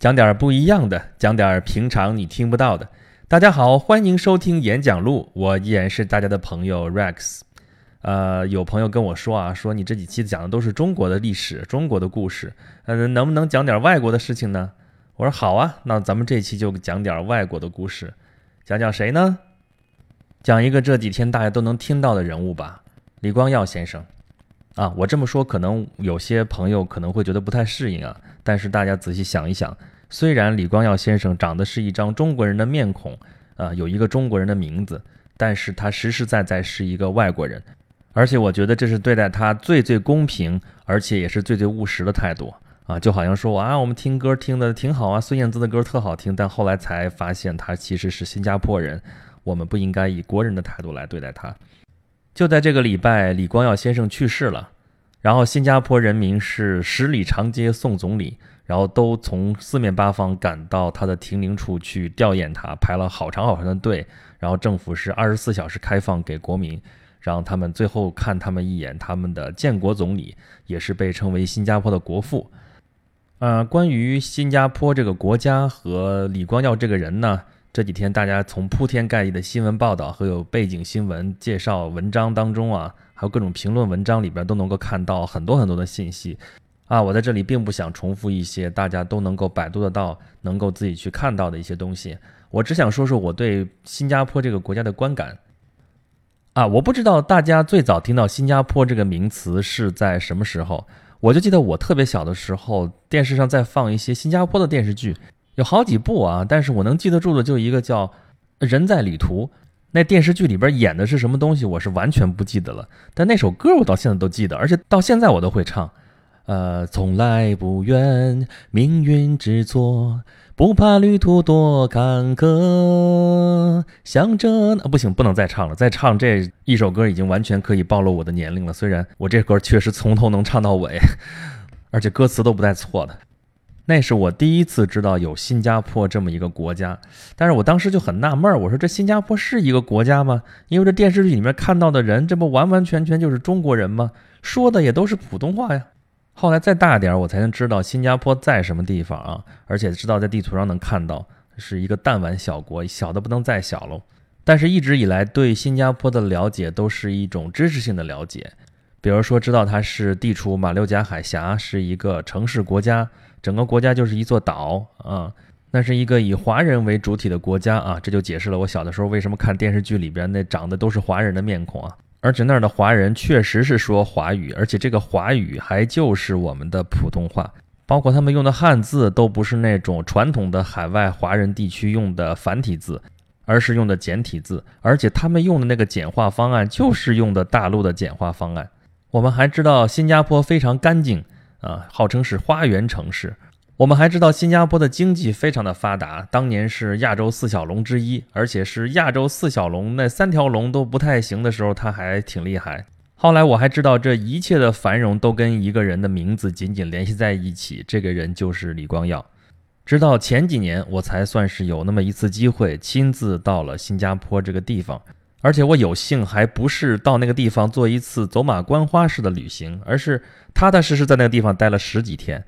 讲点不一样的，讲点平常你听不到的。大家好，欢迎收听演讲录，我依然是大家的朋友 Rex。呃，有朋友跟我说啊，说你这几期讲的都是中国的历史、中国的故事，呃，能不能讲点外国的事情呢？我说好啊，那咱们这期就讲点外国的故事，讲讲谁呢？讲一个这几天大家都能听到的人物吧，李光耀先生。啊，我这么说可能有些朋友可能会觉得不太适应啊，但是大家仔细想一想，虽然李光耀先生长的是一张中国人的面孔，啊，有一个中国人的名字，但是他实实在在是一个外国人。而且我觉得这是对待他最最公平，而且也是最最务实的态度啊！就好像说啊，我们听歌听的挺好啊，孙燕姿的歌特好听，但后来才发现他其实是新加坡人，我们不应该以国人的态度来对待他。就在这个礼拜，李光耀先生去世了，然后新加坡人民是十里长街送总理，然后都从四面八方赶到他的停灵处去吊唁他，排了好长好长的队，然后政府是二十四小时开放给国民。让他们最后看他们一眼，他们的建国总理也是被称为新加坡的国父。呃，关于新加坡这个国家和李光耀这个人呢，这几天大家从铺天盖地的新闻报道和有背景新闻介绍文章当中啊，还有各种评论文章里边都能够看到很多很多的信息啊。我在这里并不想重复一些大家都能够百度得到、能够自己去看到的一些东西，我只想说说我对新加坡这个国家的观感。啊，我不知道大家最早听到新加坡这个名词是在什么时候。我就记得我特别小的时候，电视上在放一些新加坡的电视剧，有好几部啊。但是我能记得住的就一个叫《人在旅途》，那电视剧里边演的是什么东西，我是完全不记得了。但那首歌我到现在都记得，而且到现在我都会唱。呃，从来不怨命运之错。不怕旅途多坎坷，想着啊，不行，不能再唱了。再唱这一首歌已经完全可以暴露我的年龄了。虽然我这歌确实从头能唱到尾，而且歌词都不带错的。那是我第一次知道有新加坡这么一个国家，但是我当时就很纳闷儿，我说这新加坡是一个国家吗？因为这电视剧里面看到的人，这不完完全全就是中国人吗？说的也都是普通话呀。后来再大点儿，我才能知道新加坡在什么地方啊，而且知道在地图上能看到是一个弹丸小国，小的不能再小喽。但是一直以来对新加坡的了解都是一种知识性的了解，比如说知道它是地处马六甲海峡，是一个城市国家，整个国家就是一座岛啊，那是一个以华人为主体的国家啊，这就解释了我小的时候为什么看电视剧里边那长得都是华人的面孔啊。而且那儿的华人确实是说华语，而且这个华语还就是我们的普通话，包括他们用的汉字都不是那种传统的海外华人地区用的繁体字，而是用的简体字，而且他们用的那个简化方案就是用的大陆的简化方案。我们还知道新加坡非常干净啊，号称是花园城市。我们还知道新加坡的经济非常的发达，当年是亚洲四小龙之一，而且是亚洲四小龙那三条龙都不太行的时候，它还挺厉害。后来我还知道这一切的繁荣都跟一个人的名字紧紧联系在一起，这个人就是李光耀。直到前几年，我才算是有那么一次机会亲自到了新加坡这个地方，而且我有幸还不是到那个地方做一次走马观花式的旅行，而是踏踏实实在那个地方待了十几天。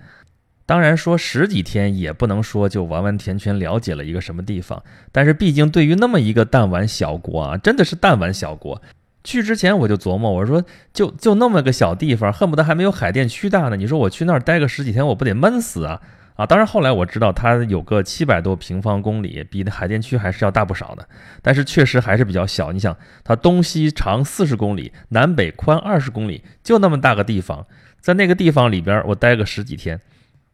当然说十几天也不能说就完完全全了解了一个什么地方，但是毕竟对于那么一个弹丸小国啊，真的是弹丸小国。去之前我就琢磨，我说就就那么个小地方，恨不得还没有海淀区大呢。你说我去那儿待个十几天，我不得闷死啊啊！当然后来我知道它有个七百多平方公里，比海淀区还是要大不少的，但是确实还是比较小。你想，它东西长四十公里，南北宽二十公里，就那么大个地方，在那个地方里边，我待个十几天。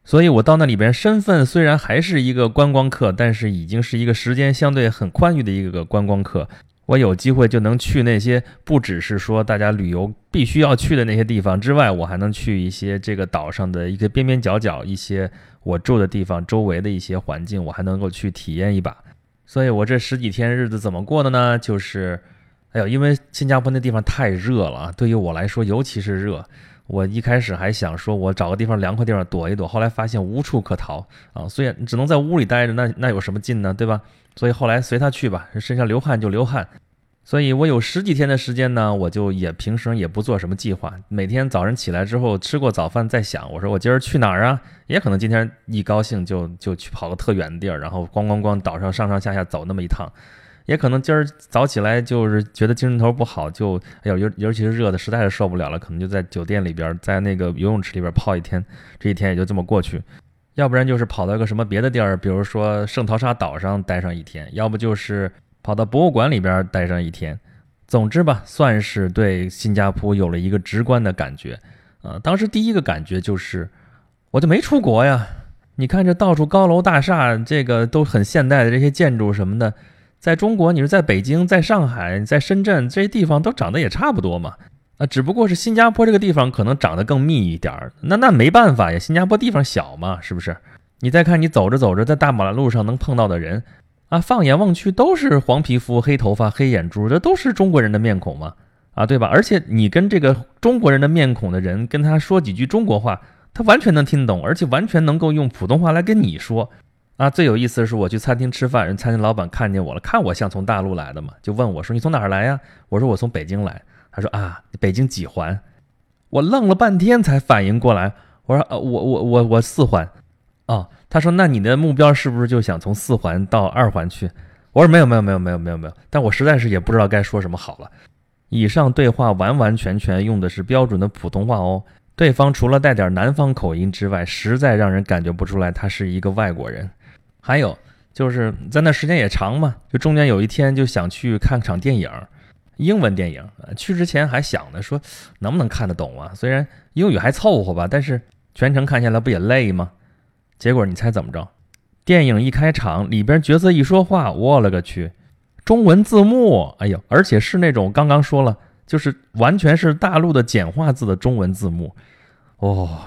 所以，我到那里边，身份虽然还是一个观光客，但是已经是一个时间相对很宽裕的一个观光客。我有机会就能去那些不只是说大家旅游必须要去的那些地方之外，我还能去一些这个岛上的一个边边角角，一些我住的地方周围的一些环境，我还能够去体验一把。所以，我这十几天日子怎么过的呢？就是，哎呦，因为新加坡那地方太热了，对于我来说，尤其是热。我一开始还想说，我找个地方凉快地方躲一躲，后来发现无处可逃啊，所以只能在屋里待着，那那有什么劲呢，对吧？所以后来随他去吧，身上流汗就流汗。所以我有十几天的时间呢，我就也平时也不做什么计划，每天早上起来之后吃过早饭再想，我说我今儿去哪儿啊？也可能今天一高兴就就去跑个特远的地儿，然后咣咣咣岛上上上下下走那么一趟，也可能今儿早起来就是觉得精神头不好，就哎呦尤尤其是热的实在是受不了了，可能就在酒店里边，在那个游泳池里边泡一天，这一天也就这么过去。要不然就是跑到一个什么别的地儿，比如说圣淘沙岛上待上一天，要不就是。跑到博物馆里边待上一天，总之吧，算是对新加坡有了一个直观的感觉。呃，当时第一个感觉就是，我就没出国呀。你看这到处高楼大厦，这个都很现代的这些建筑什么的，在中国，你说在北京、在上海、在深圳这些地方都长得也差不多嘛。啊，只不过是新加坡这个地方可能长得更密一点儿。那那没办法呀，新加坡地方小嘛，是不是？你再看，你走着走着，在大马路上能碰到的人。啊，放眼望去都是黄皮肤、黑头发、黑眼珠，这都是中国人的面孔嘛？啊，对吧？而且你跟这个中国人的面孔的人跟他说几句中国话，他完全能听懂，而且完全能够用普通话来跟你说。啊，最有意思的是，我去餐厅吃饭，人餐厅老板看见我了，看我像从大陆来的嘛，就问我说：“你从哪儿来呀？”我说：“我从北京来。”他说：“啊，北京几环？”我愣了半天才反应过来，我说：“呃，我我我我四环。”哦。他说：“那你的目标是不是就想从四环到二环去？”我说：“没有，没有，没有，没有，没有，没有。”但我实在是也不知道该说什么好了。以上对话完完全全用的是标准的普通话哦。对方除了带点南方口音之外，实在让人感觉不出来他是一个外国人。还有就是在那时间也长嘛，就中间有一天就想去看场电影，英文电影。去之前还想着说能不能看得懂啊？虽然英语还凑合吧，但是全程看下来不也累吗？结果你猜怎么着？电影一开场，里边角色一说话，我勒个去，中文字幕，哎呦，而且是那种刚刚说了，就是完全是大陆的简化字的中文字幕，哦，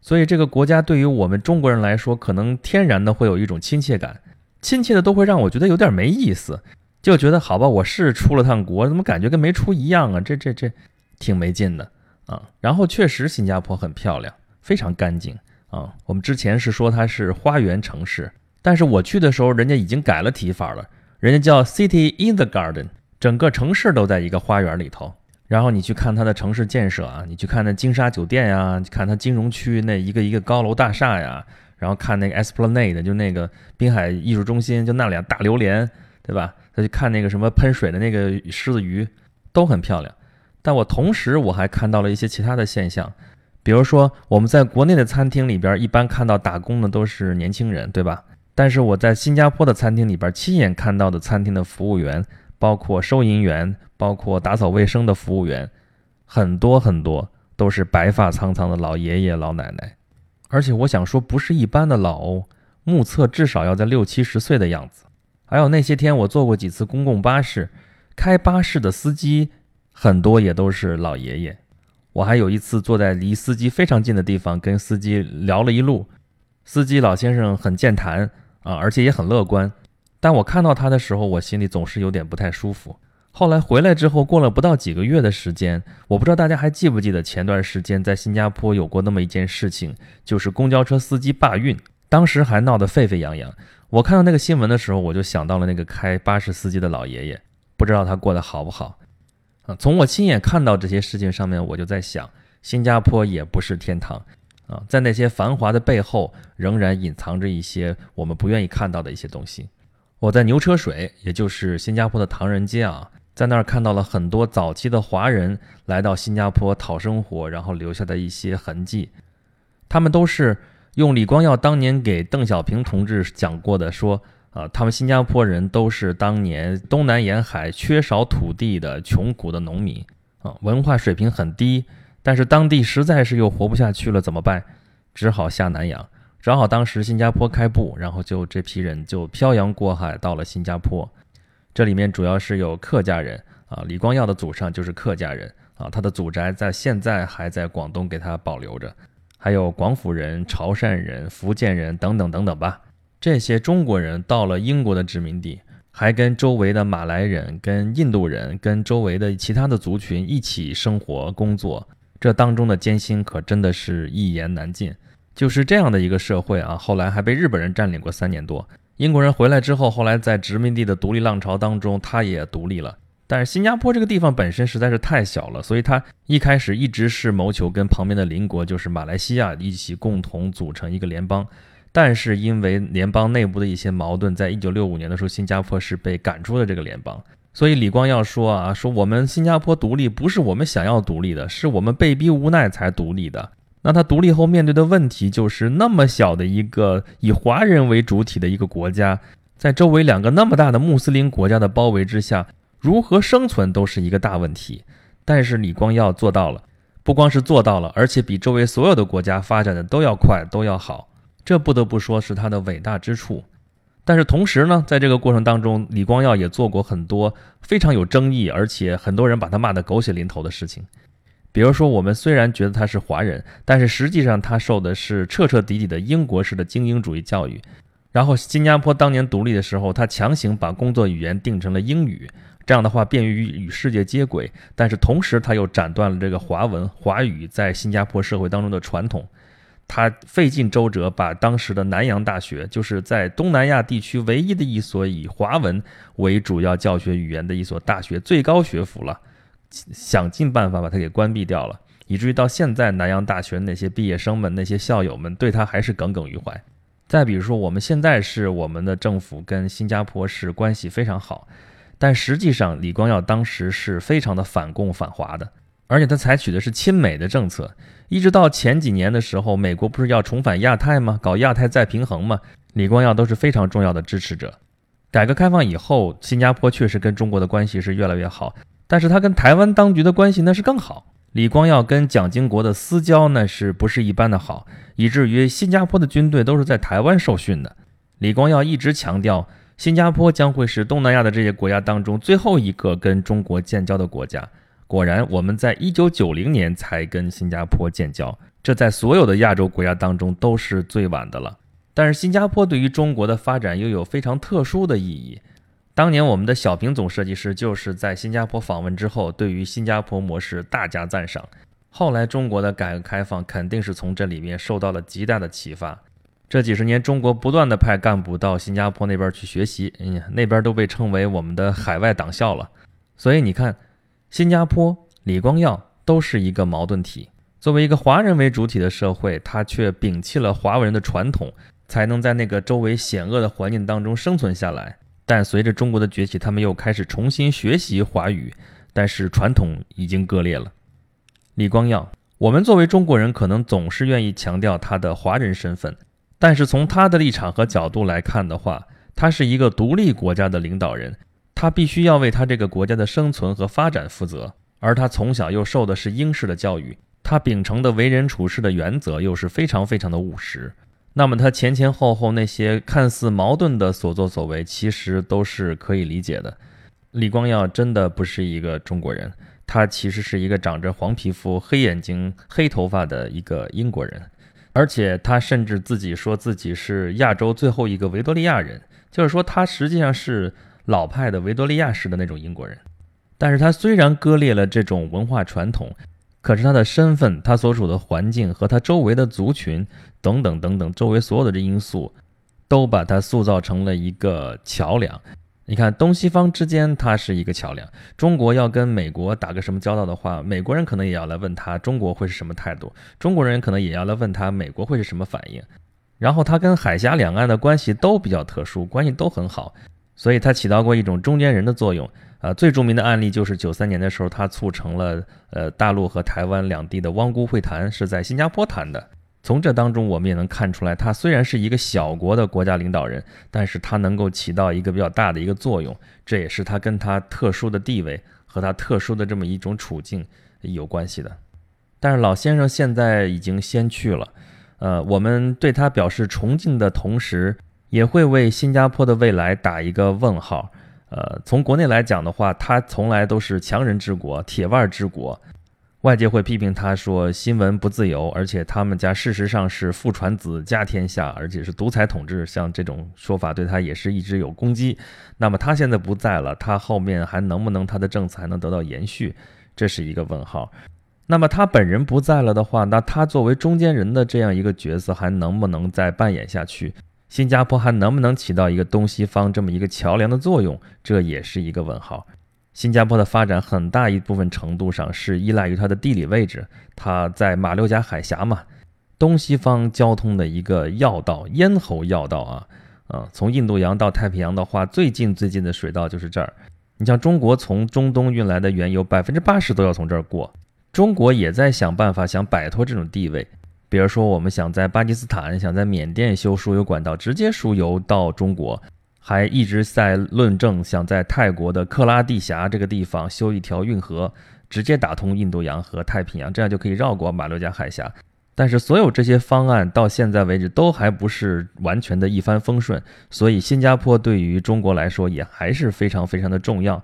所以这个国家对于我们中国人来说，可能天然的会有一种亲切感，亲切的都会让我觉得有点没意思，就觉得好吧，我是出了趟国，怎么感觉跟没出一样啊？这这这，挺没劲的啊。然后确实新加坡很漂亮，非常干净。啊，我们之前是说它是花园城市，但是我去的时候，人家已经改了提法了，人家叫 City in the Garden，整个城市都在一个花园里头。然后你去看它的城市建设啊，你去看那金沙酒店呀，看它金融区那一个一个高楼大厦呀，然后看那个 Esplanade，就那个滨海艺术中心，就那俩大榴莲，对吧？再去看那个什么喷水的那个狮子鱼，都很漂亮。但我同时我还看到了一些其他的现象。比如说，我们在国内的餐厅里边，一般看到打工的都是年轻人，对吧？但是我在新加坡的餐厅里边，亲眼看到的餐厅的服务员，包括收银员，包括打扫卫生的服务员，很多很多都是白发苍苍的老爷爷老奶奶，而且我想说，不是一般的老哦，目测至少要在六七十岁的样子。还有那些天我坐过几次公共巴士，开巴士的司机很多也都是老爷爷。我还有一次坐在离司机非常近的地方，跟司机聊了一路。司机老先生很健谈啊，而且也很乐观。但我看到他的时候，我心里总是有点不太舒服。后来回来之后，过了不到几个月的时间，我不知道大家还记不记得前段时间在新加坡有过那么一件事情，就是公交车司机罢运，当时还闹得沸沸扬扬。我看到那个新闻的时候，我就想到了那个开巴士司机的老爷爷，不知道他过得好不好。啊，从我亲眼看到这些事情上面，我就在想，新加坡也不是天堂啊，在那些繁华的背后，仍然隐藏着一些我们不愿意看到的一些东西。我在牛车水，也就是新加坡的唐人街啊，在那儿看到了很多早期的华人来到新加坡讨生活，然后留下的一些痕迹。他们都是用李光耀当年给邓小平同志讲过的说。啊，他们新加坡人都是当年东南沿海缺少土地的穷苦的农民啊，文化水平很低，但是当地实在是又活不下去了，怎么办？只好下南洋。正好当时新加坡开埠，然后就这批人就漂洋过海到了新加坡。这里面主要是有客家人啊，李光耀的祖上就是客家人啊，他的祖宅在现在还在广东给他保留着，还有广府人、潮汕人、福建人等等等等吧。这些中国人到了英国的殖民地，还跟周围的马来人、跟印度人、跟周围的其他的族群一起生活工作，这当中的艰辛可真的是一言难尽。就是这样的一个社会啊，后来还被日本人占领过三年多。英国人回来之后，后来在殖民地的独立浪潮当中，他也独立了。但是新加坡这个地方本身实在是太小了，所以他一开始一直是谋求跟旁边的邻国，就是马来西亚一起共同组成一个联邦。但是因为联邦内部的一些矛盾，在一九六五年的时候，新加坡是被赶出了这个联邦。所以李光耀说啊，说我们新加坡独立不是我们想要独立的，是我们被逼无奈才独立的。那他独立后面对的问题就是，那么小的一个以华人为主体的一个国家，在周围两个那么大的穆斯林国家的包围之下，如何生存都是一个大问题。但是李光耀做到了，不光是做到了，而且比周围所有的国家发展的都要快，都要好。这不得不说是他的伟大之处。但是同时呢，在这个过程当中，李光耀也做过很多非常有争议，而且很多人把他骂得狗血淋头的事情。比如说，我们虽然觉得他是华人，但是实际上他受的是彻彻底底的英国式的精英主义教育。然后，新加坡当年独立的时候，他强行把工作语言定成了英语，这样的话便于与世界接轨。但是同时，他又斩断了这个华文、华语在新加坡社会当中的传统。他费尽周折，把当时的南洋大学，就是在东南亚地区唯一的一所以华文为主要教学语言的一所大学，最高学府了。想尽办法把它给关闭掉了，以至于到现在南洋大学那些毕业生们、那些校友们对他还是耿耿于怀。再比如说，我们现在是我们的政府跟新加坡是关系非常好，但实际上李光耀当时是非常的反共反华的，而且他采取的是亲美的政策，一直到前几年的时候，美国不是要重返亚太吗？搞亚太再平衡吗？李光耀都是非常重要的支持者。改革开放以后，新加坡确实跟中国的关系是越来越好。但是他跟台湾当局的关系那是更好。李光耀跟蒋经国的私交那是不是一般的好，以至于新加坡的军队都是在台湾受训的。李光耀一直强调，新加坡将会是东南亚的这些国家当中最后一个跟中国建交的国家。果然，我们在一九九零年才跟新加坡建交，这在所有的亚洲国家当中都是最晚的了。但是新加坡对于中国的发展又有非常特殊的意义。当年我们的小平总设计师就是在新加坡访问之后，对于新加坡模式大加赞赏。后来中国的改革开放肯定是从这里面受到了极大的启发。这几十年，中国不断的派干部到新加坡那边去学习，嗯，那边都被称为我们的海外党校了。所以你看，新加坡、李光耀都是一个矛盾体。作为一个华人为主体的社会，他却摒弃了华文人的传统，才能在那个周围险恶的环境当中生存下来。但随着中国的崛起，他们又开始重新学习华语，但是传统已经割裂了。李光耀，我们作为中国人，可能总是愿意强调他的华人身份，但是从他的立场和角度来看的话，他是一个独立国家的领导人，他必须要为他这个国家的生存和发展负责，而他从小又受的是英式的教育，他秉承的为人处事的原则又是非常非常的务实。那么他前前后后那些看似矛盾的所作所为，其实都是可以理解的。李光耀真的不是一个中国人，他其实是一个长着黄皮肤、黑眼睛、黑头发的一个英国人，而且他甚至自己说自己是亚洲最后一个维多利亚人，就是说他实际上是老派的维多利亚式的那种英国人。但是他虽然割裂了这种文化传统。可是他的身份、他所处的环境和他周围的族群等等等等，周围所有的这因素，都把他塑造成了一个桥梁。你看，东西方之间，他是一个桥梁。中国要跟美国打个什么交道的话，美国人可能也要来问他，中国会是什么态度？中国人可能也要来问他，美国会是什么反应？然后他跟海峡两岸的关系都比较特殊，关系都很好，所以他起到过一种中间人的作用。啊，最著名的案例就是九三年的时候，他促成了呃大陆和台湾两地的汪辜会谈，是在新加坡谈的。从这当中，我们也能看出来，他虽然是一个小国的国家领导人，但是他能够起到一个比较大的一个作用，这也是他跟他特殊的地位和他特殊的这么一种处境有关系的。但是老先生现在已经先去了，呃，我们对他表示崇敬的同时，也会为新加坡的未来打一个问号。呃，从国内来讲的话，他从来都是强人治国、铁腕治国，外界会批评他说新闻不自由，而且他们家事实上是父传子家天下，而且是独裁统治，像这种说法对他也是一直有攻击。那么他现在不在了，他后面还能不能他的政策还能得到延续，这是一个问号。那么他本人不在了的话，那他作为中间人的这样一个角色还能不能再扮演下去？新加坡还能不能起到一个东西方这么一个桥梁的作用，这也是一个问号。新加坡的发展很大一部分程度上是依赖于它的地理位置，它在马六甲海峡嘛，东西方交通的一个要道，咽喉要道啊，啊，从印度洋到太平洋的话，最近最近的水道就是这儿。你像中国从中东运来的原油，百分之八十都要从这儿过。中国也在想办法，想摆脱这种地位。比如说，我们想在巴基斯坦、想在缅甸修输油管道，直接输油到中国；还一直在论证想在泰国的克拉地峡这个地方修一条运河，直接打通印度洋和太平洋，这样就可以绕过马六甲海峡。但是，所有这些方案到现在为止都还不是完全的一帆风顺，所以新加坡对于中国来说也还是非常非常的重要。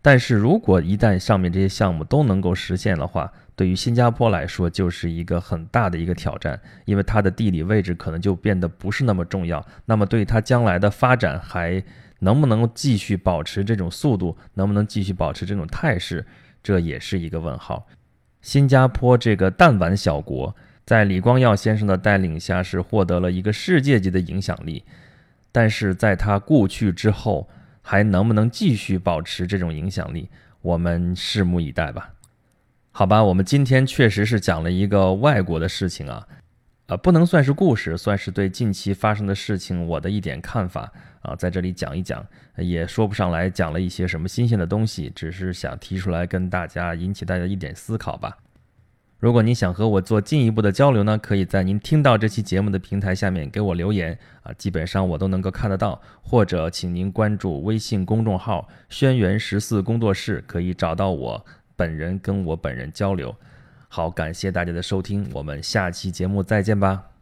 但是如果一旦上面这些项目都能够实现的话，对于新加坡来说就是一个很大的一个挑战，因为它的地理位置可能就变得不是那么重要。那么，对它将来的发展还能不能继续保持这种速度，能不能继续保持这种态势，这也是一个问号。新加坡这个弹丸小国。在李光耀先生的带领下，是获得了一个世界级的影响力。但是在他故去之后，还能不能继续保持这种影响力，我们拭目以待吧。好吧，我们今天确实是讲了一个外国的事情啊，呃，不能算是故事，算是对近期发生的事情我的一点看法啊，在这里讲一讲，也说不上来讲了一些什么新鲜的东西，只是想提出来跟大家引起大家一点思考吧。如果您想和我做进一步的交流呢，可以在您听到这期节目的平台下面给我留言啊，基本上我都能够看得到。或者，请您关注微信公众号“轩辕十四工作室”，可以找到我本人，跟我本人交流。好，感谢大家的收听，我们下期节目再见吧。